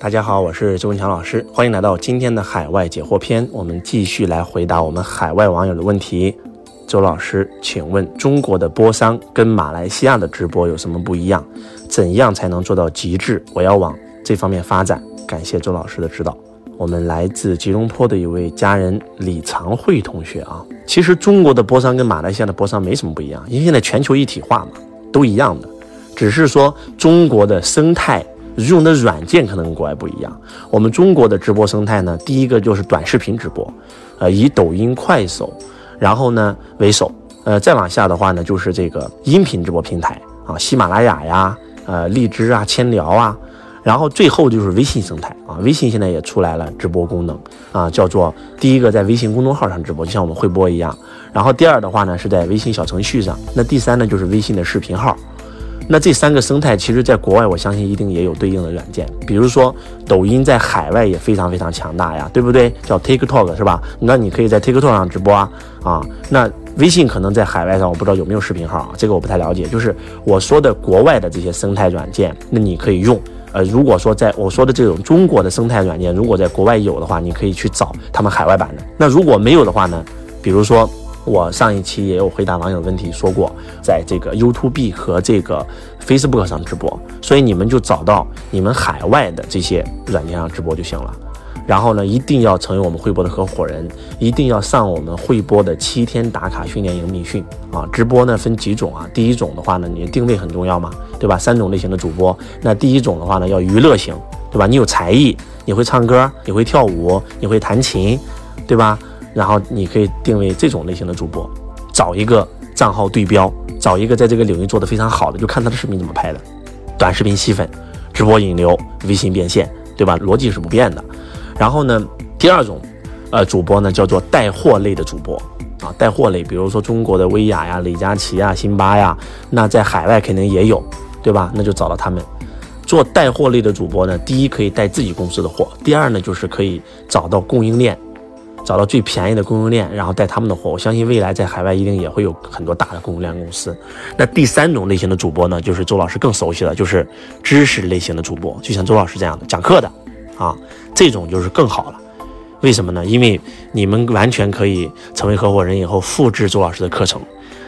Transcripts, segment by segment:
大家好，我是周文强老师，欢迎来到今天的海外解惑篇。我们继续来回答我们海外网友的问题。周老师，请问中国的播商跟马来西亚的直播有什么不一样？怎样才能做到极致？我要往这方面发展。感谢周老师的指导。我们来自吉隆坡的一位家人李长慧同学啊，其实中国的播商跟马来西亚的播商没什么不一样，因为现在全球一体化嘛，都一样的，只是说中国的生态。用的软件可能跟国外不一样。我们中国的直播生态呢，第一个就是短视频直播，呃，以抖音、快手，然后呢为首，呃，再往下的话呢，就是这个音频直播平台啊，喜马拉雅呀，呃，荔枝啊，千聊啊，然后最后就是微信生态啊，微信现在也出来了直播功能啊，叫做第一个在微信公众号上直播，就像我们会播一样，然后第二的话呢是在微信小程序上，那第三呢就是微信的视频号。那这三个生态，其实在国外，我相信一定也有对应的软件。比如说，抖音在海外也非常非常强大呀，对不对？叫 TikTok 是吧？那你可以在 TikTok 上直播啊。啊，那微信可能在海外上，我不知道有没有视频号啊，这个我不太了解。就是我说的国外的这些生态软件，那你可以用。呃，如果说在我说的这种中国的生态软件，如果在国外有的话，你可以去找他们海外版的。那如果没有的话呢？比如说。我上一期也有回答网友问题，说过在这个 YouTube 和这个 Facebook 上直播，所以你们就找到你们海外的这些软件上直播就行了。然后呢，一定要成为我们会播的合伙人，一定要上我们会播的七天打卡训练营密训啊！直播呢分几种啊？第一种的话呢，你定位很重要嘛，对吧？三种类型的主播，那第一种的话呢，要娱乐型，对吧？你有才艺，你会唱歌，你会跳舞，你会弹琴，对吧？然后你可以定位这种类型的主播，找一个账号对标，找一个在这个领域做得非常好的，就看他的视频怎么拍的，短视频吸粉，直播引流，微信变现，对吧？逻辑是不变的。然后呢，第二种，呃，主播呢叫做带货类的主播啊，带货类，比如说中国的薇娅呀、李佳琦呀、辛巴呀，那在海外肯定也有，对吧？那就找到他们做带货类的主播呢，第一可以带自己公司的货，第二呢就是可以找到供应链。找到最便宜的供应链，然后带他们的货。我相信未来在海外一定也会有很多大的供应链公司。那第三种类型的主播呢，就是周老师更熟悉的，就是知识类型的主播，就像周老师这样的讲课的啊，这种就是更好了。为什么呢？因为你们完全可以成为合伙人以后复制周老师的课程。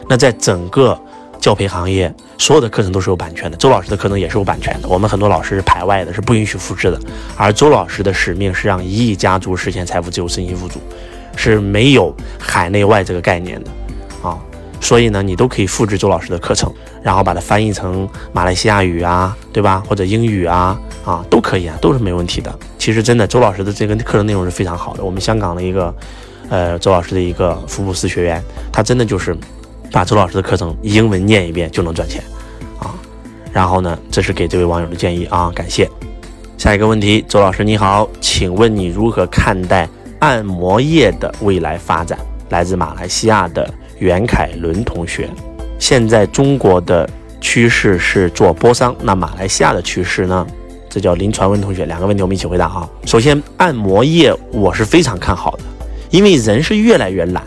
那在整个教培行业，所有的课程都是有版权的。周老师的课程也是有版权的。我们很多老师是排外的，是不允许复制的。而周老师的使命是让一亿家族实现财富自由、身心富足，是没有海内外这个概念的啊。所以呢，你都可以复制周老师的课程，然后把它翻译成马来西亚语啊，对吧？或者英语啊，啊，都可以啊，都是没问题的。其实真的，周老师的这个课程内容是非常好的。我们香港的一个，呃，周老师的一个福布斯学员，他真的就是。把周老师的课程英文念一遍就能赚钱，啊，然后呢，这是给这位网友的建议啊，感谢。下一个问题，周老师你好，请问你如何看待按摩业的未来发展？来自马来西亚的袁凯伦同学，现在中国的趋势是做播商，那马来西亚的趋势呢？这叫林传文同学，两个问题我们一起回答啊。首先，按摩业我是非常看好的，因为人是越来越懒。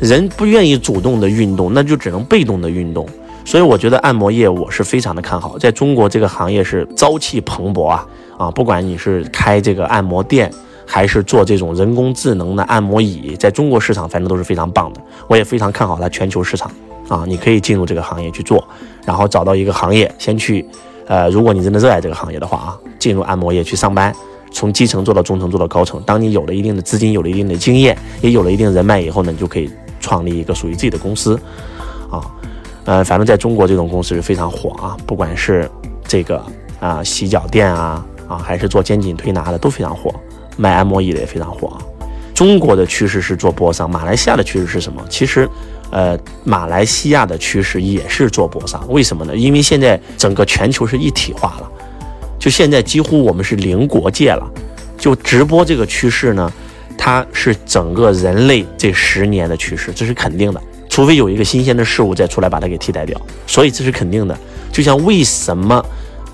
人不愿意主动的运动，那就只能被动的运动。所以我觉得按摩业我是非常的看好，在中国这个行业是朝气蓬勃啊啊！不管你是开这个按摩店，还是做这种人工智能的按摩椅，在中国市场反正都是非常棒的。我也非常看好它全球市场啊！你可以进入这个行业去做，然后找到一个行业，先去，呃，如果你真的热爱这个行业的话啊，进入按摩业去上班。从基层做到中层，做到高层。当你有了一定的资金，有了一定的经验，也有了一定人脉以后呢，你就可以创立一个属于自己的公司，啊，呃，反正在中国这种公司是非常火啊，不管是这个啊洗脚店啊啊，还是做肩颈推拿的都非常火，卖按摩椅的也非常火啊。中国的趋势是做播商，马来西亚的趋势是什么？其实，呃，马来西亚的趋势也是做播商，为什么呢？因为现在整个全球是一体化了。就现在几乎我们是零国界了，就直播这个趋势呢，它是整个人类这十年的趋势，这是肯定的。除非有一个新鲜的事物再出来把它给替代掉，所以这是肯定的。就像为什么，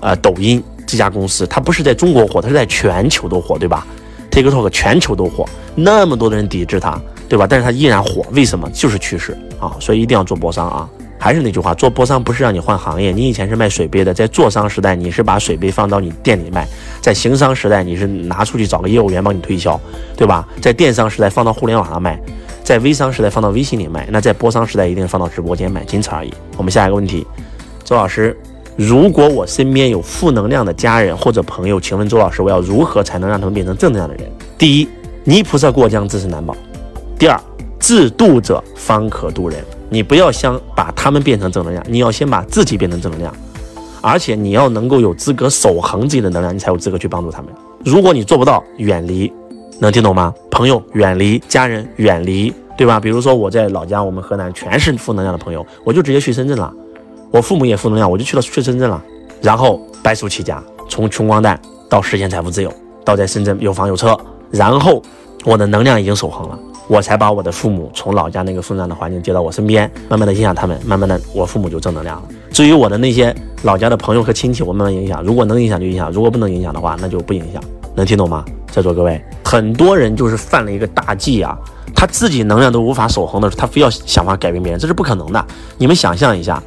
呃，抖音这家公司它不是在中国火，它是在全球都火，对吧？TikTok 全球都火，那么多的人抵制它，对吧？但是它依然火，为什么？就是趋势啊！所以一定要做博商啊！还是那句话，做波商不是让你换行业。你以前是卖水杯的，在做商时代，你是把水杯放到你店里卖；在行商时代，你是拿出去找个业务员帮你推销，对吧？在电商时代，放到互联网上卖；在微商时代，放到微信里卖。那在波商时代，一定放到直播间卖，仅此而已。我们下一个问题，周老师，如果我身边有负能量的家人或者朋友，请问周老师，我要如何才能让他们变成正能量的人？第一，泥菩萨过江，自身难保；第二，自渡者方可渡人。你不要想把他们变成正能量，你要先把自己变成正能量，而且你要能够有资格守恒自己的能量，你才有资格去帮助他们。如果你做不到，远离，能听懂吗？朋友远离，家人远离，对吧？比如说我在老家，我们河南全是负能量的朋友，我就直接去深圳了。我父母也负能量，我就去了去深圳了，然后白手起家，从穷光蛋到实现财富自由，到在深圳有房有车，然后我的能量已经守恒了。我才把我的父母从老家那个负能量的环境接到我身边，慢慢的影响他们，慢慢的我父母就正能量了。至于我的那些老家的朋友和亲戚，我慢慢影响，如果能影响就影响，如果不能影响的话，那就不影响。能听懂吗？在座各位，很多人就是犯了一个大忌啊，他自己能量都无法守恒的时候，他非要想法改变别人，这是不可能的。你们想象一下，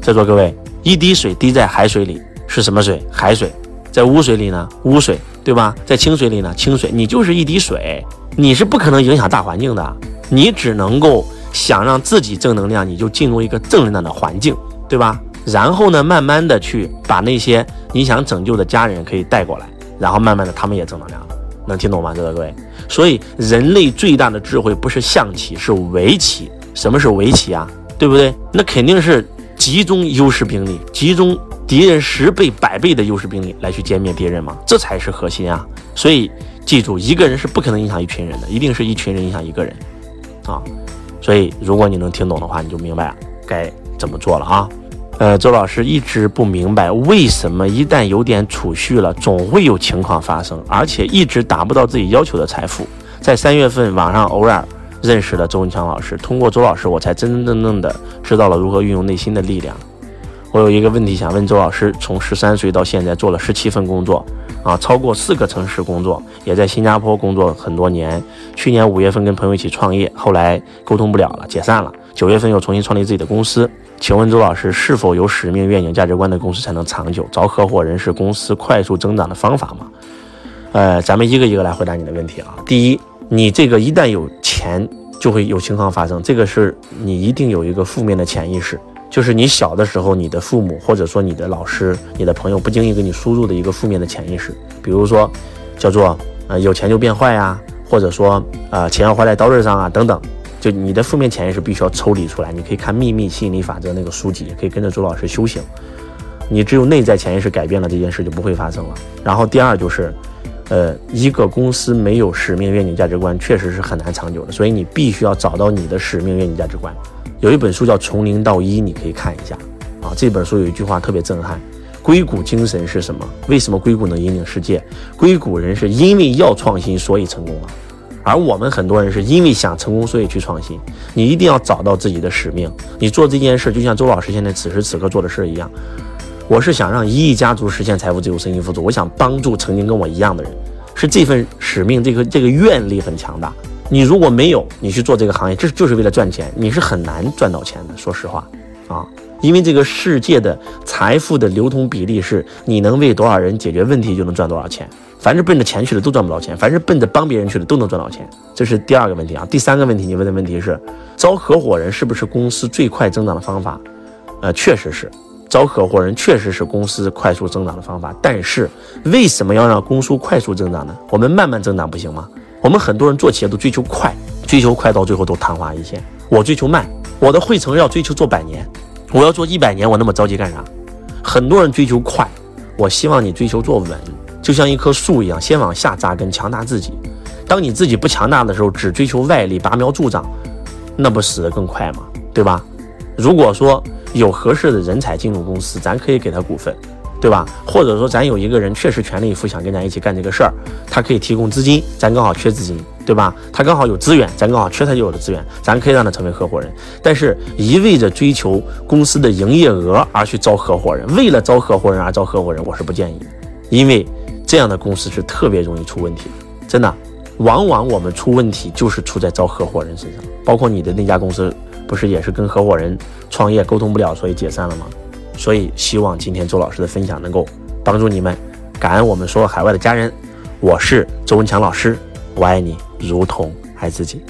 在座各位，一滴水滴在海水里是什么水？海水。在污水里呢？污水，对吧？在清水里呢？清水。你就是一滴水。你是不可能影响大环境的，你只能够想让自己正能量，你就进入一个正能量的环境，对吧？然后呢，慢慢的去把那些你想拯救的家人可以带过来，然后慢慢的他们也正能量了，能听懂吗？在座各位，所以人类最大的智慧不是象棋，是围棋。什么是围棋啊？对不对？那肯定是集中优势兵力，集中敌人十倍、百倍的优势兵力来去歼灭敌人吗，这才是核心啊！所以。记住，一个人是不可能影响一群人的，一定是一群人影响一个人，啊，所以如果你能听懂的话，你就明白该怎么做了啊。呃，周老师一直不明白，为什么一旦有点储蓄了，总会有情况发生，而且一直达不到自己要求的财富。在三月份网上偶尔认识了周文强老师，通过周老师，我才真真正正的知道了如何运用内心的力量。我有一个问题想问周老师：从十三岁到现在做了十七份工作，啊，超过四个城市工作，也在新加坡工作很多年。去年五月份跟朋友一起创业，后来沟通不了了，解散了。九月份又重新创立自己的公司。请问周老师，是否有使命、愿景、价值观的公司才能长久？找合伙人是公司快速增长的方法吗？呃，咱们一个一个来回答你的问题啊。第一，你这个一旦有钱，就会有情况发生，这个是你一定有一个负面的潜意识。就是你小的时候，你的父母或者说你的老师、你的朋友不经意给你输入的一个负面的潜意识，比如说，叫做呃有钱就变坏呀，或者说呃钱要花在刀刃上啊等等，就你的负面潜意识必须要抽离出来。你可以看《秘密吸引力法则》那个书籍，可以跟着周老师修行。你只有内在潜意识改变了，这件事就不会发生了。然后第二就是，呃，一个公司没有使命、愿景、价值观，确实是很难长久的。所以你必须要找到你的使命、愿景、价值观。有一本书叫《从零到一》，你可以看一下啊。这本书有一句话特别震撼：硅谷精神是什么？为什么硅谷能引领世界？硅谷人是因为要创新，所以成功了。而我们很多人是因为想成功，所以去创新。你一定要找到自己的使命。你做这件事，就像周老师现在此时此刻做的事一样。我是想让一亿家族实现财富自由、身心富足。我想帮助曾经跟我一样的人，是这份使命，这个这个愿力很强大。你如果没有你去做这个行业，这就是为了赚钱，你是很难赚到钱的。说实话，啊，因为这个世界的财富的流通比例是，你能为多少人解决问题就能赚多少钱。凡是奔着钱去的都赚不到钱，凡是奔着帮别人去的都能赚到钱。这是第二个问题啊。第三个问题，你问的问题是，招合伙人是不是公司最快增长的方法？呃，确实是，招合伙人确实是公司快速增长的方法。但是为什么要让公司快速增长呢？我们慢慢增长不行吗？我们很多人做企业都追求快，追求快到最后都昙花一现。我追求慢，我的汇成要追求做百年，我要做一百年，我那么着急干啥？很多人追求快，我希望你追求做稳，就像一棵树一样，先往下扎根，强大自己。当你自己不强大的时候，只追求外力，拔苗助长，那不死得更快吗？对吧？如果说有合适的人才进入公司，咱可以给他股份。对吧？或者说，咱有一个人确实全力以赴想跟咱一起干这个事儿，他可以提供资金，咱刚好缺资金，对吧？他刚好有资源，咱刚好缺他就有的资源，咱可以让他成为合伙人。但是，一味着追求公司的营业额而去招合伙人，为了招合伙人而招合伙人，我是不建议的，因为这样的公司是特别容易出问题，真的。往往我们出问题就是出在招合伙人身上，包括你的那家公司不是也是跟合伙人创业沟通不了，所以解散了吗？所以希望今天周老师的分享能够帮助你们，感恩我们所有海外的家人。我是周文强老师，我爱你如同爱自己。